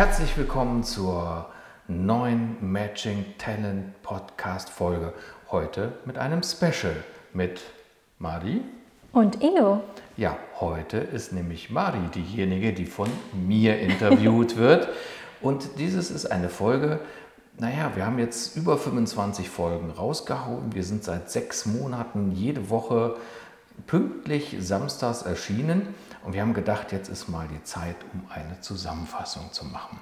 Herzlich willkommen zur neuen Matching Talent Podcast Folge. Heute mit einem Special mit Mari. Und Ingo. Ja, heute ist nämlich Mari diejenige, die von mir interviewt wird. Und dieses ist eine Folge, naja, wir haben jetzt über 25 Folgen rausgehauen. Wir sind seit sechs Monaten jede Woche pünktlich samstags erschienen. Und wir haben gedacht, jetzt ist mal die Zeit, um eine Zusammenfassung zu machen.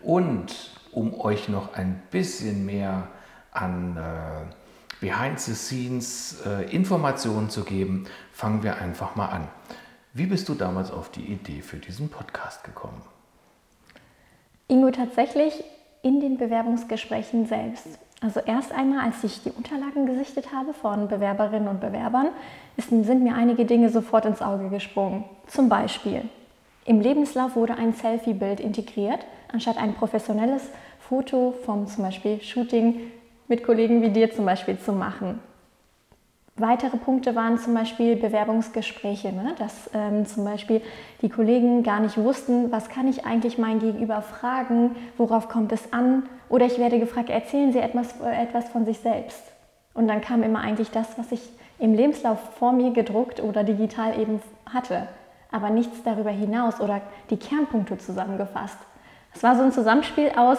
Und um euch noch ein bisschen mehr an äh, Behind-the-Scenes äh, Informationen zu geben, fangen wir einfach mal an. Wie bist du damals auf die Idee für diesen Podcast gekommen? Ingo, tatsächlich in den Bewerbungsgesprächen selbst. Also erst einmal, als ich die Unterlagen gesichtet habe von Bewerberinnen und Bewerbern, sind mir einige Dinge sofort ins Auge gesprungen. Zum Beispiel, im Lebenslauf wurde ein Selfie-Bild integriert, anstatt ein professionelles Foto vom zum Beispiel Shooting mit Kollegen wie dir zum Beispiel zu machen. Weitere Punkte waren zum Beispiel Bewerbungsgespräche, ne? dass ähm, zum Beispiel die Kollegen gar nicht wussten, was kann ich eigentlich mein Gegenüber fragen, worauf kommt es an. Oder ich werde gefragt, erzählen Sie etwas, äh, etwas von sich selbst. Und dann kam immer eigentlich das, was ich im Lebenslauf vor mir gedruckt oder digital eben hatte, aber nichts darüber hinaus oder die Kernpunkte zusammengefasst. Es war so ein Zusammenspiel aus,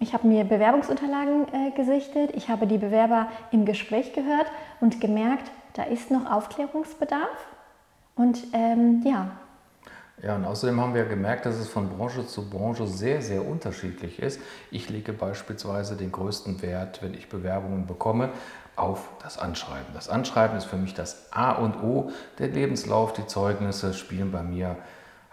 ich habe mir Bewerbungsunterlagen äh, gesichtet, ich habe die Bewerber im Gespräch gehört und gemerkt, da ist noch Aufklärungsbedarf. Und ähm, ja. Ja, und außerdem haben wir gemerkt, dass es von Branche zu Branche sehr, sehr unterschiedlich ist. Ich lege beispielsweise den größten Wert, wenn ich Bewerbungen bekomme, auf das Anschreiben. Das Anschreiben ist für mich das A und O. Der Lebenslauf, die Zeugnisse spielen bei mir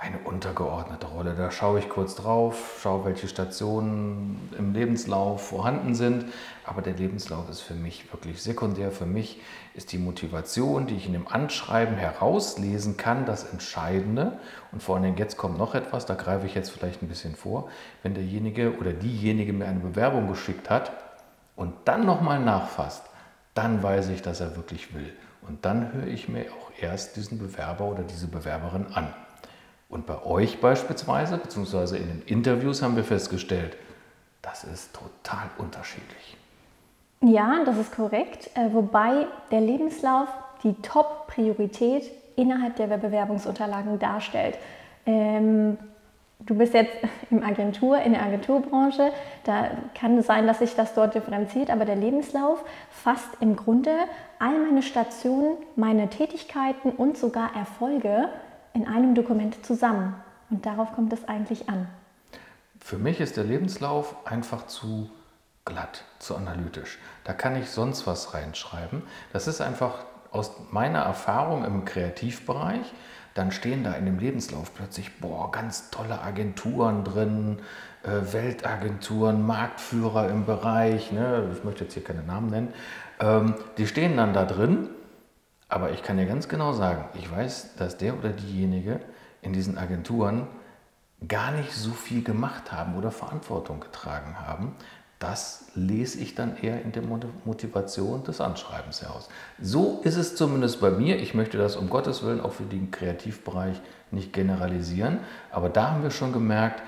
eine untergeordnete Rolle. Da schaue ich kurz drauf, schaue, welche Stationen im Lebenslauf vorhanden sind. Aber der Lebenslauf ist für mich wirklich sekundär. Für mich ist die Motivation, die ich in dem Anschreiben herauslesen kann, das Entscheidende. Und vor allem jetzt kommt noch etwas, da greife ich jetzt vielleicht ein bisschen vor. Wenn derjenige oder diejenige mir eine Bewerbung geschickt hat und dann nochmal nachfasst, dann weiß ich, dass er wirklich will. Und dann höre ich mir auch erst diesen Bewerber oder diese Bewerberin an. Und bei euch beispielsweise, beziehungsweise in den Interviews haben wir festgestellt, das ist total unterschiedlich. Ja, das ist korrekt. Äh, wobei der Lebenslauf die Top-Priorität innerhalb der Bewerbungsunterlagen darstellt. Ähm, du bist jetzt im Agentur, in der Agenturbranche, da kann es sein, dass sich das dort differenziert, aber der Lebenslauf fasst im Grunde all meine Stationen, meine Tätigkeiten und sogar Erfolge in einem Dokument zusammen. Und darauf kommt es eigentlich an. Für mich ist der Lebenslauf einfach zu glatt, zu analytisch. Da kann ich sonst was reinschreiben. Das ist einfach aus meiner Erfahrung im Kreativbereich. Dann stehen da in dem Lebenslauf plötzlich, boah, ganz tolle Agenturen drin, äh, Weltagenturen, Marktführer im Bereich, ne? ich möchte jetzt hier keine Namen nennen, ähm, die stehen dann da drin aber ich kann dir ganz genau sagen, ich weiß, dass der oder diejenige in diesen Agenturen gar nicht so viel gemacht haben oder Verantwortung getragen haben. Das lese ich dann eher in der Motivation des Anschreibens heraus. So ist es zumindest bei mir. Ich möchte das um Gottes Willen auch für den Kreativbereich nicht generalisieren. Aber da haben wir schon gemerkt,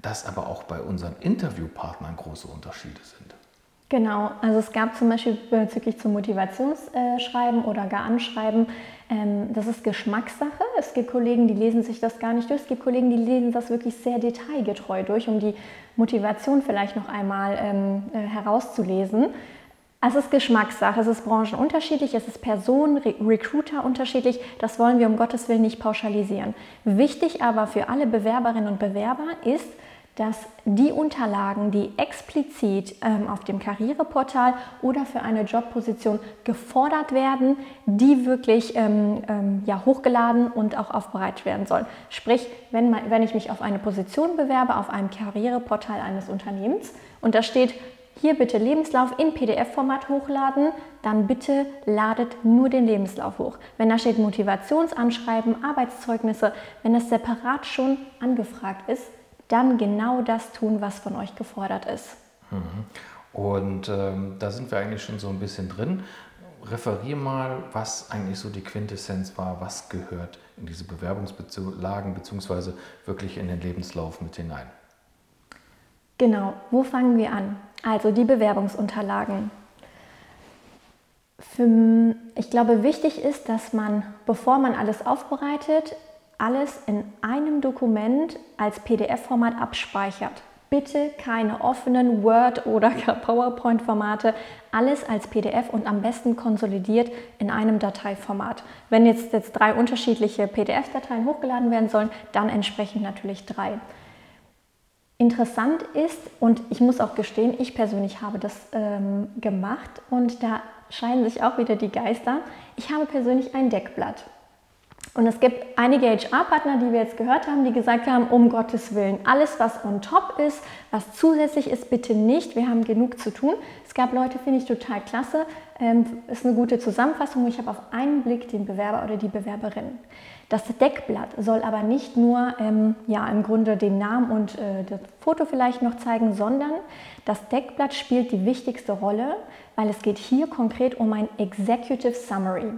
dass aber auch bei unseren Interviewpartnern große Unterschiede sind. Genau, also es gab zum Beispiel bezüglich zum Motivationsschreiben oder gar Anschreiben, ähm, das ist Geschmackssache. Es gibt Kollegen, die lesen sich das gar nicht durch. Es gibt Kollegen, die lesen das wirklich sehr detailgetreu durch, um die Motivation vielleicht noch einmal ähm, äh, herauszulesen. Es ist Geschmackssache, es ist branchenunterschiedlich, es ist Personen, Re Recruiter unterschiedlich. Das wollen wir um Gottes Willen nicht pauschalisieren. Wichtig aber für alle Bewerberinnen und Bewerber ist, dass die Unterlagen, die explizit ähm, auf dem Karriereportal oder für eine Jobposition gefordert werden, die wirklich ähm, ähm, ja, hochgeladen und auch aufbereitet werden sollen. Sprich, wenn, man, wenn ich mich auf eine Position bewerbe, auf einem Karriereportal eines Unternehmens und da steht, hier bitte Lebenslauf in PDF-Format hochladen, dann bitte ladet nur den Lebenslauf hoch. Wenn da steht Motivationsanschreiben, Arbeitszeugnisse, wenn das separat schon angefragt ist, dann genau das tun, was von euch gefordert ist. Mhm. Und ähm, da sind wir eigentlich schon so ein bisschen drin. Referier mal, was eigentlich so die Quintessenz war, was gehört in diese Bewerbungslagen bzw. wirklich in den Lebenslauf mit hinein. Genau, wo fangen wir an? Also die Bewerbungsunterlagen. Für, ich glaube, wichtig ist, dass man, bevor man alles aufbereitet, alles in einem Dokument als PDF-Format abspeichert. Bitte keine offenen Word- oder PowerPoint-Formate, alles als PDF und am besten konsolidiert in einem Dateiformat. Wenn jetzt, jetzt drei unterschiedliche PDF-Dateien hochgeladen werden sollen, dann entsprechend natürlich drei. Interessant ist, und ich muss auch gestehen, ich persönlich habe das ähm, gemacht und da scheinen sich auch wieder die Geister. Ich habe persönlich ein Deckblatt. Und es gibt einige HR-Partner, die wir jetzt gehört haben, die gesagt haben, um Gottes Willen, alles, was on top ist, was zusätzlich ist, bitte nicht. Wir haben genug zu tun. Es gab Leute, finde ich total klasse. Ähm, ist eine gute Zusammenfassung. Ich habe auf einen Blick den Bewerber oder die Bewerberin. Das Deckblatt soll aber nicht nur ähm, ja, im Grunde den Namen und äh, das Foto vielleicht noch zeigen, sondern das Deckblatt spielt die wichtigste Rolle, weil es geht hier konkret um ein Executive Summary.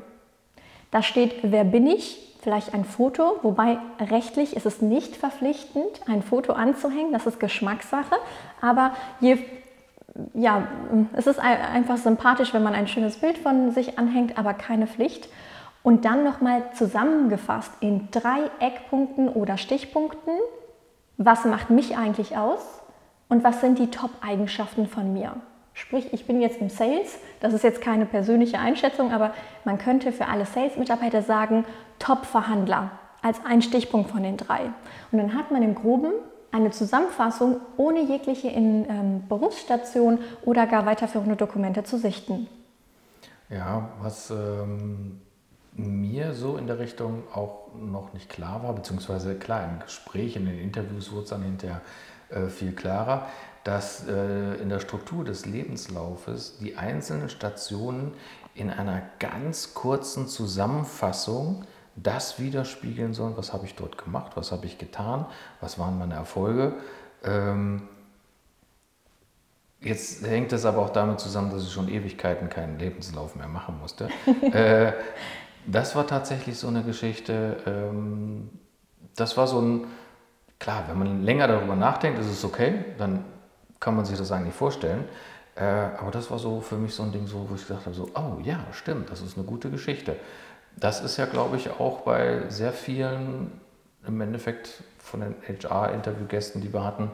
Da steht, wer bin ich, vielleicht ein Foto, wobei rechtlich ist es nicht verpflichtend, ein Foto anzuhängen, das ist Geschmackssache, aber je, ja, es ist einfach sympathisch, wenn man ein schönes Bild von sich anhängt, aber keine Pflicht. Und dann nochmal zusammengefasst in drei Eckpunkten oder Stichpunkten, was macht mich eigentlich aus? Und was sind die Top-Eigenschaften von mir. Sprich, ich bin jetzt im Sales, das ist jetzt keine persönliche Einschätzung, aber man könnte für alle Sales-Mitarbeiter sagen, Top-Verhandler als ein Stichpunkt von den drei. Und dann hat man im Groben eine Zusammenfassung ohne jegliche in, ähm, Berufsstation oder gar weiterführende Dokumente zu sichten. Ja, was ähm, mir so in der Richtung auch noch nicht klar war, beziehungsweise klar, im Gespräch, in den Interviews wurde es dann hinterher äh, viel klarer, dass äh, in der Struktur des Lebenslaufes die einzelnen Stationen in einer ganz kurzen Zusammenfassung das widerspiegeln sollen, was habe ich dort gemacht, was habe ich getan, was waren meine Erfolge. Ähm, jetzt hängt es aber auch damit zusammen, dass ich schon Ewigkeiten keinen Lebenslauf mehr machen musste. äh, das war tatsächlich so eine Geschichte, ähm, das war so ein, klar, wenn man länger darüber nachdenkt, ist es okay, dann kann man sich das eigentlich vorstellen. Äh, aber das war so für mich so ein Ding, so, wo ich gesagt habe, so, oh ja, stimmt, das ist eine gute Geschichte. Das ist ja, glaube ich, auch bei sehr vielen im Endeffekt von den HR-Interviewgästen, die wir hatten,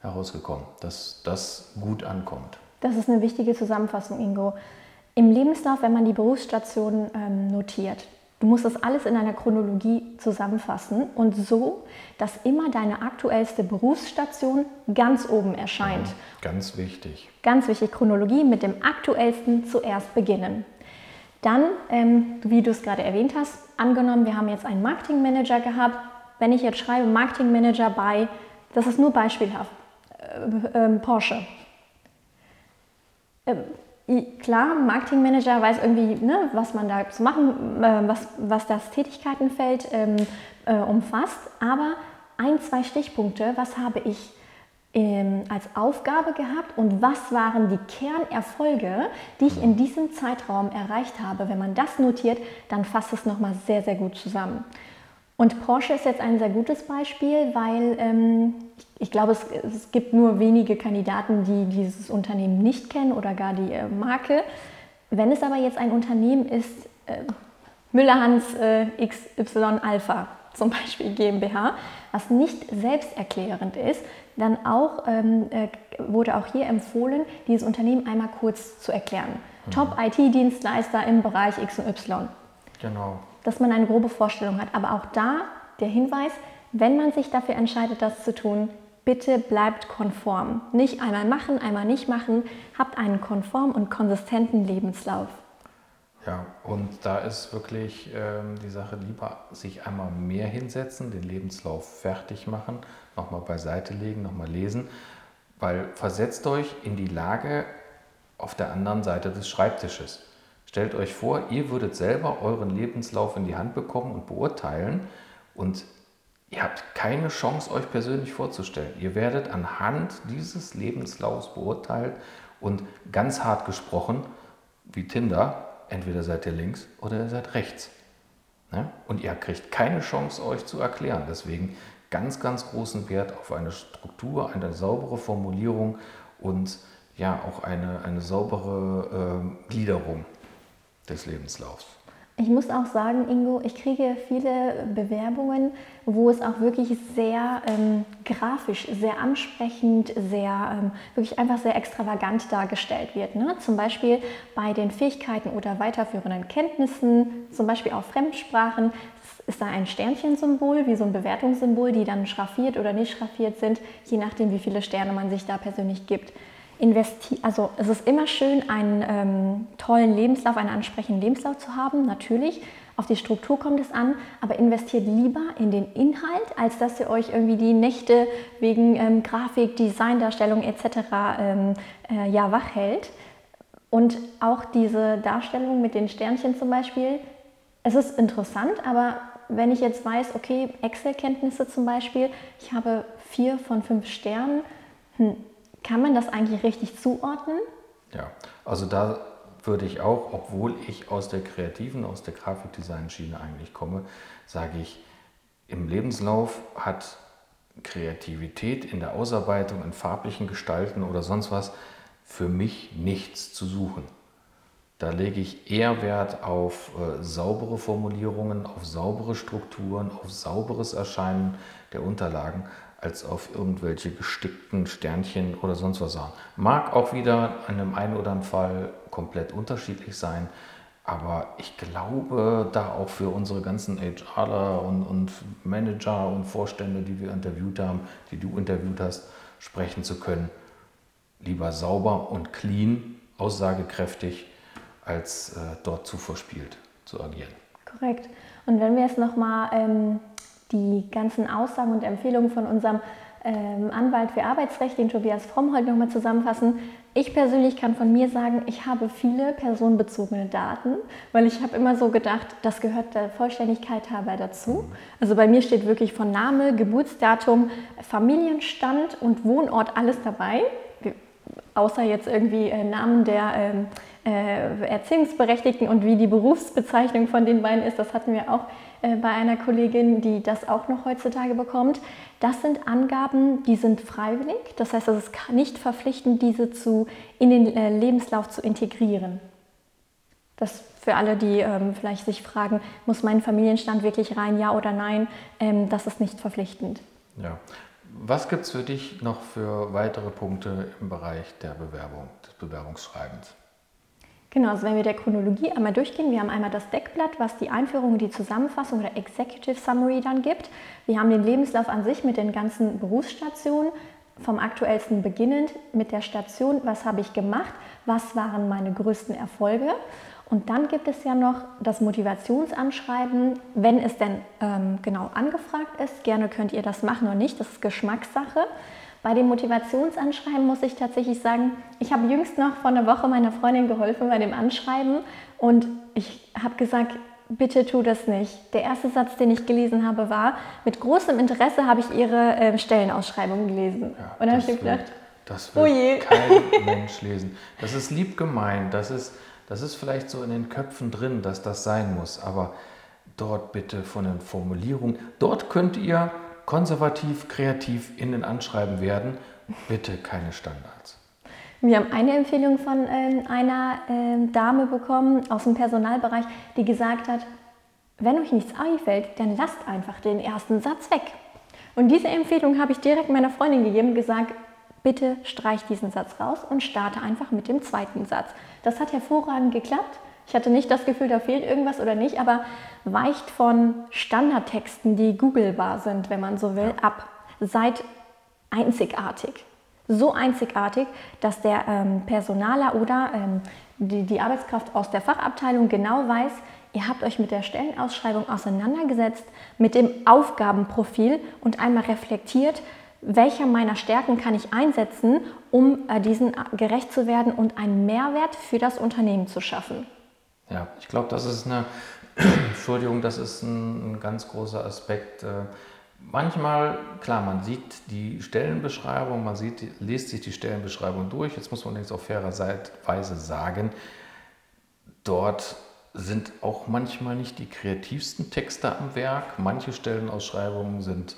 herausgekommen, dass das gut ankommt. Das ist eine wichtige Zusammenfassung, Ingo. Im Lebenslauf, wenn man die Berufsstation ähm, notiert, du musst das alles in einer Chronologie zusammenfassen und so, dass immer deine aktuellste Berufsstation ganz oben erscheint. Mhm, ganz wichtig. Ganz wichtig, Chronologie mit dem aktuellsten zuerst beginnen. Dann, ähm, wie du es gerade erwähnt hast, angenommen, wir haben jetzt einen Marketingmanager gehabt. Wenn ich jetzt schreibe Marketingmanager bei, das ist nur beispielhaft, äh, äh, Porsche. Äh, klar, Marketingmanager weiß irgendwie, ne, was man da zu machen, äh, was, was das Tätigkeitenfeld ähm, äh, umfasst, aber ein, zwei Stichpunkte, was habe ich ähm, als Aufgabe gehabt und was waren die Kernerfolge, die ich in diesem Zeitraum erreicht habe. Wenn man das notiert, dann fasst es nochmal sehr, sehr gut zusammen. Und Porsche ist jetzt ein sehr gutes Beispiel, weil ähm, ich glaube, es, es, gibt nur wenige Kandidaten, die dieses Unternehmen nicht kennen oder gar die äh, Marke. Wenn es aber jetzt ein Unternehmen ist, äh, Müller-Hans äh, XY Alpha zum Beispiel GmbH, was nicht selbsterklärend ist, dann auch, ähm, äh, wurde auch hier empfohlen, dieses Unternehmen einmal kurz zu erklären. Mhm. Top-IT-Dienstleister im Bereich X und Y. Genau dass man eine grobe Vorstellung hat. Aber auch da der Hinweis, wenn man sich dafür entscheidet, das zu tun, bitte bleibt konform. Nicht einmal machen, einmal nicht machen. Habt einen konform und konsistenten Lebenslauf. Ja, und da ist wirklich ähm, die Sache lieber sich einmal mehr hinsetzen, den Lebenslauf fertig machen, nochmal beiseite legen, nochmal lesen, weil versetzt euch in die Lage auf der anderen Seite des Schreibtisches. Stellt euch vor, ihr würdet selber euren Lebenslauf in die Hand bekommen und beurteilen und ihr habt keine Chance, euch persönlich vorzustellen. Ihr werdet anhand dieses Lebenslaufs beurteilt und ganz hart gesprochen, wie Tinder, entweder seid ihr links oder ihr seid rechts. Ne? Und ihr kriegt keine Chance, euch zu erklären. Deswegen ganz, ganz großen Wert auf eine Struktur, eine saubere Formulierung und ja auch eine, eine saubere äh, Gliederung des Lebenslaufs. Ich muss auch sagen, Ingo, ich kriege viele Bewerbungen, wo es auch wirklich sehr ähm, grafisch, sehr ansprechend, sehr ähm, wirklich einfach sehr extravagant dargestellt wird. Ne? Zum Beispiel bei den Fähigkeiten oder weiterführenden Kenntnissen, zum Beispiel auch Fremdsprachen, ist da ein Sternchensymbol, wie so ein Bewertungssymbol, die dann schraffiert oder nicht schraffiert sind, je nachdem, wie viele Sterne man sich da persönlich gibt investi also es ist immer schön, einen ähm, tollen Lebenslauf, einen ansprechenden Lebenslauf zu haben, natürlich. Auf die Struktur kommt es an, aber investiert lieber in den Inhalt, als dass ihr euch irgendwie die Nächte wegen ähm, Grafik, Designdarstellung etc. Ähm, äh, ja, wach hält. Und auch diese Darstellung mit den Sternchen zum Beispiel, es ist interessant, aber wenn ich jetzt weiß, okay, Excel-Kenntnisse zum Beispiel, ich habe vier von fünf Sternen, hm, kann man das eigentlich richtig zuordnen? Ja, also da würde ich auch, obwohl ich aus der kreativen, aus der Grafikdesign-Schiene eigentlich komme, sage ich, im Lebenslauf hat Kreativität in der Ausarbeitung, in farblichen Gestalten oder sonst was für mich nichts zu suchen. Da lege ich eher Wert auf äh, saubere Formulierungen, auf saubere Strukturen, auf sauberes Erscheinen der Unterlagen, als auf irgendwelche gestickten Sternchen oder sonst was sagen. Mag auch wieder in einem einen oder anderen Fall komplett unterschiedlich sein, aber ich glaube, da auch für unsere ganzen HRler und, und Manager und Vorstände, die wir interviewt haben, die du interviewt hast, sprechen zu können, lieber sauber und clean, aussagekräftig, als äh, dort zu verspielt zu agieren. Korrekt. Und wenn wir jetzt nochmal ähm, die ganzen Aussagen und Empfehlungen von unserem ähm, Anwalt für Arbeitsrecht, den Tobias Fromm, heute nochmal zusammenfassen. Ich persönlich kann von mir sagen, ich habe viele personenbezogene Daten, weil ich habe immer so gedacht, das gehört der Vollständigkeit halber dazu. Also bei mir steht wirklich von Name, Geburtsdatum, Familienstand und Wohnort alles dabei, außer jetzt irgendwie äh, Namen der ähm, äh, Erziehungsberechtigten und wie die Berufsbezeichnung von den beiden ist. Das hatten wir auch äh, bei einer Kollegin, die das auch noch heutzutage bekommt. Das sind Angaben, die sind freiwillig. Das heißt, es ist nicht verpflichtend, diese zu, in den äh, Lebenslauf zu integrieren. Das für alle, die ähm, vielleicht sich fragen, muss mein Familienstand wirklich rein, ja oder nein, ähm, das ist nicht verpflichtend. Ja. Was gibt es für dich noch für weitere Punkte im Bereich der Bewerbung, des Bewerbungsschreibens? Genau, also wenn wir der Chronologie einmal durchgehen, wir haben einmal das Deckblatt, was die Einführung die Zusammenfassung oder Executive Summary dann gibt. Wir haben den Lebenslauf an sich mit den ganzen Berufsstationen, vom aktuellsten beginnend mit der Station, was habe ich gemacht, was waren meine größten Erfolge. Und dann gibt es ja noch das Motivationsanschreiben, wenn es denn ähm, genau angefragt ist. Gerne könnt ihr das machen oder nicht, das ist Geschmackssache. Bei dem Motivationsanschreiben muss ich tatsächlich sagen, ich habe jüngst noch vor einer Woche meiner Freundin geholfen bei dem Anschreiben und ich habe gesagt, bitte tu das nicht. Der erste Satz, den ich gelesen habe, war, mit großem Interesse habe ich Ihre äh, Stellenausschreibung gelesen. Ja, und dann habe ich gedacht, das will oh kein Mensch lesen. Das ist lieb gemeint, das ist, das ist vielleicht so in den Köpfen drin, dass das sein muss, aber dort bitte von den Formulierungen, dort könnt ihr konservativ, kreativ in den Anschreiben werden. Bitte keine Standards. Wir haben eine Empfehlung von äh, einer äh, Dame bekommen aus dem Personalbereich, die gesagt hat, wenn euch nichts einfällt, dann lasst einfach den ersten Satz weg. Und diese Empfehlung habe ich direkt meiner Freundin gegeben und gesagt, bitte streich diesen Satz raus und starte einfach mit dem zweiten Satz. Das hat hervorragend geklappt. Ich hatte nicht das Gefühl, da fehlt irgendwas oder nicht, aber weicht von Standardtexten, die googelbar sind, wenn man so will, ab. Seid einzigartig. So einzigartig, dass der ähm, Personaler oder ähm, die, die Arbeitskraft aus der Fachabteilung genau weiß, ihr habt euch mit der Stellenausschreibung auseinandergesetzt, mit dem Aufgabenprofil und einmal reflektiert, welcher meiner Stärken kann ich einsetzen, um äh, diesen gerecht zu werden und einen Mehrwert für das Unternehmen zu schaffen. Ja, ich glaube, das ist eine, Entschuldigung, das ist ein, ein ganz großer Aspekt. Äh, manchmal, klar, man sieht die Stellenbeschreibung, man sieht, liest sich die Stellenbeschreibung durch. Jetzt muss man jetzt auf fairer Weise sagen, dort sind auch manchmal nicht die kreativsten Texte am Werk. Manche Stellenausschreibungen sind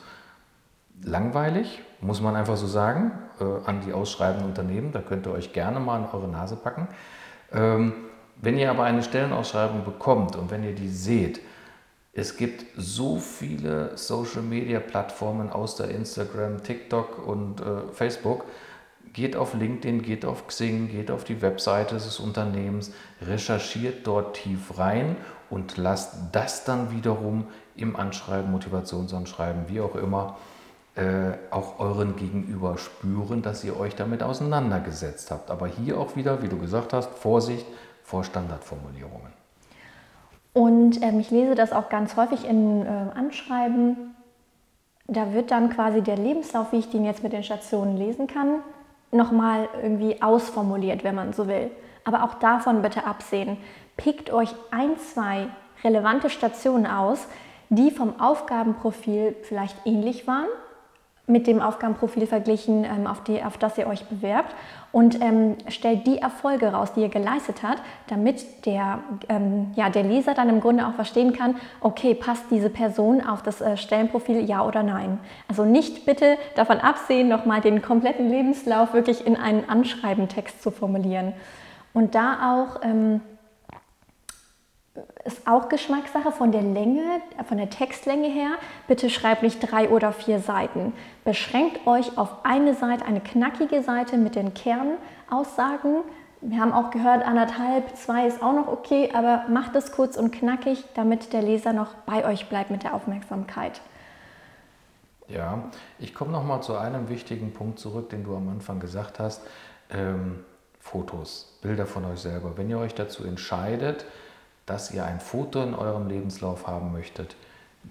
langweilig, muss man einfach so sagen, äh, an die ausschreibenden Unternehmen. Da könnt ihr euch gerne mal in eure Nase packen. Ähm, wenn ihr aber eine Stellenausschreibung bekommt und wenn ihr die seht, es gibt so viele Social-Media-Plattformen aus der Instagram, TikTok und äh, Facebook. Geht auf LinkedIn, geht auf Xing, geht auf die Webseite des Unternehmens, recherchiert dort tief rein und lasst das dann wiederum im Anschreiben, Motivationsanschreiben, wie auch immer, auch euren Gegenüber spüren, dass ihr euch damit auseinandergesetzt habt. Aber hier auch wieder, wie du gesagt hast, Vorsicht vor Standardformulierungen. Und ähm, ich lese das auch ganz häufig in äh, Anschreiben. Da wird dann quasi der Lebenslauf, wie ich den jetzt mit den Stationen lesen kann, nochmal irgendwie ausformuliert, wenn man so will. Aber auch davon bitte absehen. Pickt euch ein, zwei relevante Stationen aus, die vom Aufgabenprofil vielleicht ähnlich waren mit dem Aufgabenprofil verglichen, ähm, auf, die, auf das ihr euch bewerbt und ähm, stellt die Erfolge raus, die ihr geleistet habt, damit der, ähm, ja, der Leser dann im Grunde auch verstehen kann, okay, passt diese Person auf das äh, Stellenprofil ja oder nein. Also nicht bitte davon absehen, nochmal den kompletten Lebenslauf wirklich in einen Anschreibentext zu formulieren. Und da auch ähm, ist auch Geschmackssache von der Länge, von der Textlänge her. Bitte schreibt nicht drei oder vier Seiten. Beschränkt euch auf eine Seite, eine knackige Seite mit den Kernaussagen. Wir haben auch gehört, anderthalb, zwei ist auch noch okay, aber macht es kurz und knackig, damit der Leser noch bei euch bleibt mit der Aufmerksamkeit. Ja, ich komme noch mal zu einem wichtigen Punkt zurück, den du am Anfang gesagt hast. Ähm, Fotos, Bilder von euch selber. Wenn ihr euch dazu entscheidet, dass ihr ein Foto in eurem Lebenslauf haben möchtet,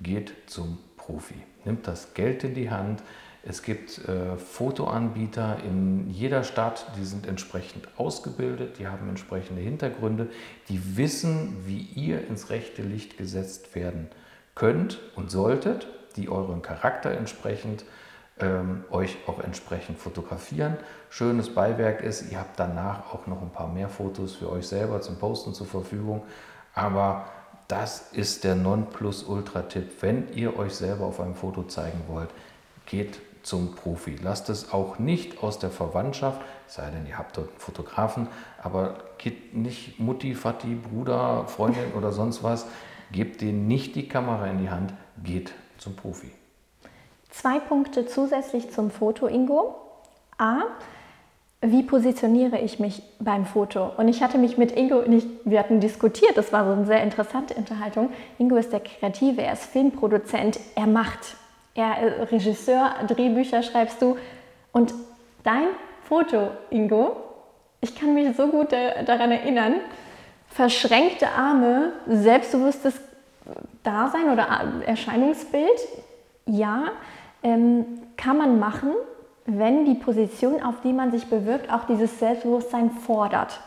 geht zum Profi. Nimmt das Geld in die Hand. Es gibt äh, Fotoanbieter in jeder Stadt, die sind entsprechend ausgebildet, die haben entsprechende Hintergründe, die wissen, wie ihr ins rechte Licht gesetzt werden könnt und solltet, die euren Charakter entsprechend ähm, euch auch entsprechend fotografieren. Schönes Beiwerk ist, ihr habt danach auch noch ein paar mehr Fotos für euch selber zum Posten zur Verfügung. Aber das ist der Nonplusultra-Tipp. Wenn ihr euch selber auf einem Foto zeigen wollt, geht zum Profi. Lasst es auch nicht aus der Verwandtschaft, sei denn ihr habt dort einen Fotografen, aber geht nicht Mutti, Vati, Bruder, Freundin oder sonst was. Gebt denen nicht die Kamera in die Hand, geht zum Profi. Zwei Punkte zusätzlich zum Foto, Ingo. A, wie positioniere ich mich beim Foto? Und ich hatte mich mit Ingo, nicht, wir hatten diskutiert, das war so eine sehr interessante Unterhaltung. Ingo ist der Kreative, er ist Filmproduzent, er macht, er ist äh, Regisseur, Drehbücher schreibst du. Und dein Foto, Ingo, ich kann mich so gut daran erinnern, verschränkte Arme, selbstbewusstes Dasein oder Erscheinungsbild, ja, ähm, kann man machen, wenn die Position, auf die man sich bewirbt, auch dieses Selbstbewusstsein fordert.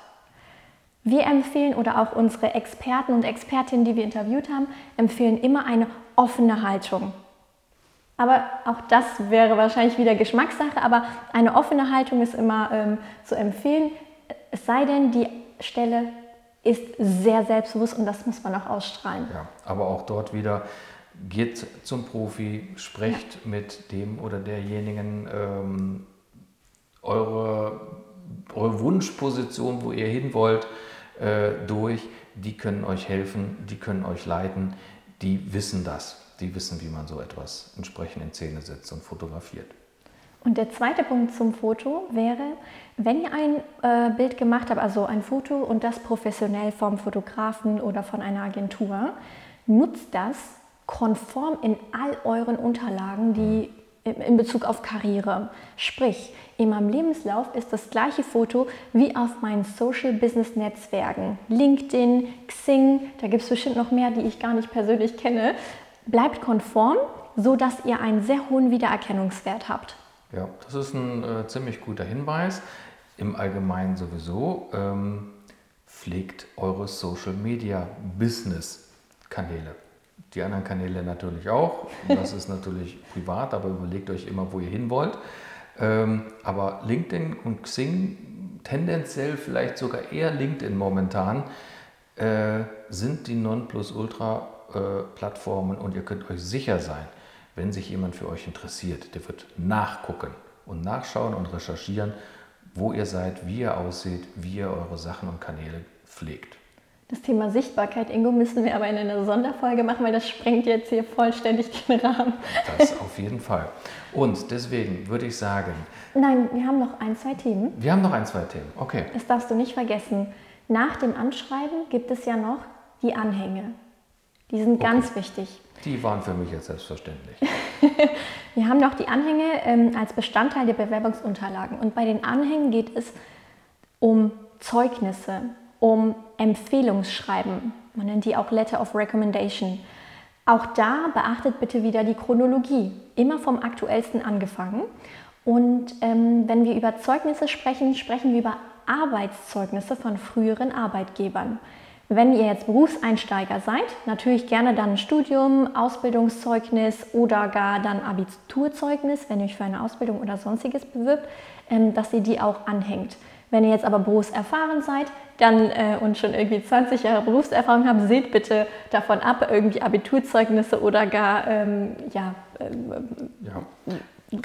Wir empfehlen oder auch unsere Experten und Expertinnen, die wir interviewt haben, empfehlen immer eine offene Haltung. Aber auch das wäre wahrscheinlich wieder Geschmackssache, aber eine offene Haltung ist immer ähm, zu empfehlen, es sei denn, die Stelle ist sehr selbstbewusst und das muss man auch ausstrahlen. Ja, aber auch dort wieder geht zum Profi, sprecht ja. mit dem oder derjenigen ähm, eure, eure Wunschposition, wo ihr hin wollt, äh, durch. Die können euch helfen, die können euch leiten, die wissen das. Die wissen, wie man so etwas entsprechend in Szene setzt und fotografiert. Und der zweite Punkt zum Foto wäre, wenn ihr ein äh, Bild gemacht habt, also ein Foto und das professionell vom Fotografen oder von einer Agentur, nutzt das konform in all euren Unterlagen, die in Bezug auf Karriere. Sprich, in meinem Lebenslauf ist das gleiche Foto wie auf meinen Social Business Netzwerken. LinkedIn, Xing, da gibt es bestimmt noch mehr, die ich gar nicht persönlich kenne. Bleibt konform, sodass ihr einen sehr hohen Wiedererkennungswert habt. Ja, das ist ein äh, ziemlich guter Hinweis. Im Allgemeinen sowieso. Ähm, pflegt eure Social Media Business Kanäle. Die anderen Kanäle natürlich auch. Das ist natürlich privat, aber überlegt euch immer, wo ihr hin wollt. Ähm, aber LinkedIn und Xing, tendenziell vielleicht sogar eher LinkedIn momentan, äh, sind die Nonplusultra-Plattformen und ihr könnt euch sicher sein, wenn sich jemand für euch interessiert, der wird nachgucken und nachschauen und recherchieren, wo ihr seid, wie ihr aussieht, wie ihr eure Sachen und Kanäle pflegt. Das Thema Sichtbarkeit, Ingo, müssen wir aber in einer Sonderfolge machen, weil das sprengt jetzt hier vollständig den Rahmen. Das auf jeden Fall. Und deswegen würde ich sagen. Nein, wir haben noch ein, zwei Themen. Wir haben noch ein, zwei Themen, okay. Das darfst du nicht vergessen. Nach dem Anschreiben gibt es ja noch die Anhänge. Die sind okay. ganz wichtig. Die waren für mich jetzt selbstverständlich. wir haben noch die Anhänge ähm, als Bestandteil der Bewerbungsunterlagen. Und bei den Anhängen geht es um Zeugnisse, um Empfehlungsschreiben. Man nennt die auch Letter of Recommendation. Auch da beachtet bitte wieder die Chronologie, immer vom aktuellsten angefangen. Und ähm, wenn wir über Zeugnisse sprechen, sprechen wir über Arbeitszeugnisse von früheren Arbeitgebern. Wenn ihr jetzt Berufseinsteiger seid, natürlich gerne dann Studium, Ausbildungszeugnis oder gar dann Abiturzeugnis, wenn ihr euch für eine Ausbildung oder sonstiges bewirbt, ähm, dass ihr die auch anhängt. Wenn ihr jetzt aber berufserfahren seid dann, äh, und schon irgendwie 20 Jahre Berufserfahrung habt, seht bitte davon ab, irgendwie Abiturzeugnisse oder gar, ähm, ja, ähm, ja.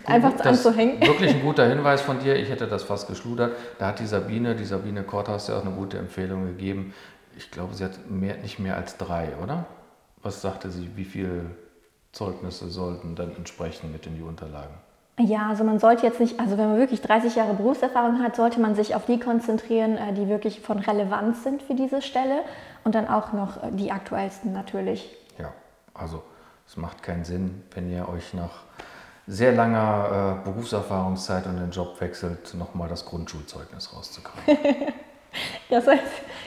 Einfach das anzuhängen. Wirklich ein guter Hinweis von dir. Ich hätte das fast geschludert. Da hat die Sabine, die Sabine Korthaus, ja auch eine gute Empfehlung gegeben. Ich glaube, sie hat mehr, nicht mehr als drei, oder? Was sagte sie? Wie viele Zeugnisse sollten dann entsprechen mit in die Unterlagen? Ja, also man sollte jetzt nicht, also wenn man wirklich 30 Jahre Berufserfahrung hat, sollte man sich auf die konzentrieren, äh, die wirklich von Relevanz sind für diese Stelle und dann auch noch äh, die aktuellsten natürlich. Ja, also es macht keinen Sinn, wenn ihr euch nach sehr langer äh, Berufserfahrungszeit und den Job wechselt, nochmal das Grundschulzeugnis rauszukramen. das heißt,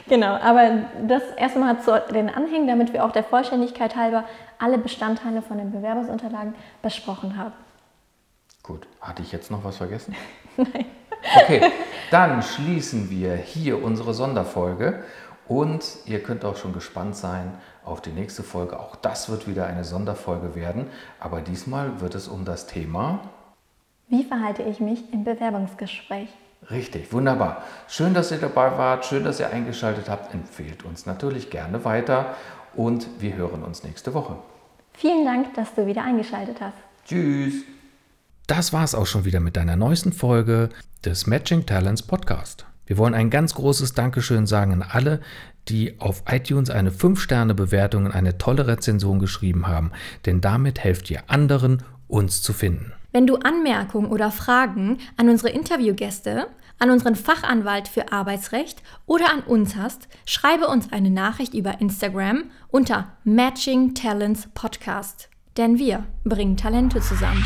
genau, aber das erstmal zu den Anhängen, damit wir auch der Vollständigkeit halber alle Bestandteile von den Bewerbungsunterlagen besprochen haben. Gut, hatte ich jetzt noch was vergessen? Nein. Okay, dann schließen wir hier unsere Sonderfolge und ihr könnt auch schon gespannt sein auf die nächste Folge. Auch das wird wieder eine Sonderfolge werden, aber diesmal wird es um das Thema Wie verhalte ich mich im Bewerbungsgespräch? Richtig, wunderbar. Schön, dass ihr dabei wart, schön, dass ihr eingeschaltet habt. Empfehlt uns natürlich gerne weiter und wir hören uns nächste Woche. Vielen Dank, dass du wieder eingeschaltet hast. Tschüss. Das war es auch schon wieder mit deiner neuesten Folge des Matching Talents Podcast. Wir wollen ein ganz großes Dankeschön sagen an alle, die auf iTunes eine 5-Sterne-Bewertung und eine tolle Rezension geschrieben haben, denn damit helft ihr anderen, uns zu finden. Wenn du Anmerkungen oder Fragen an unsere Interviewgäste, an unseren Fachanwalt für Arbeitsrecht oder an uns hast, schreibe uns eine Nachricht über Instagram unter Matching Talents Podcast. Denn wir bringen Talente zusammen.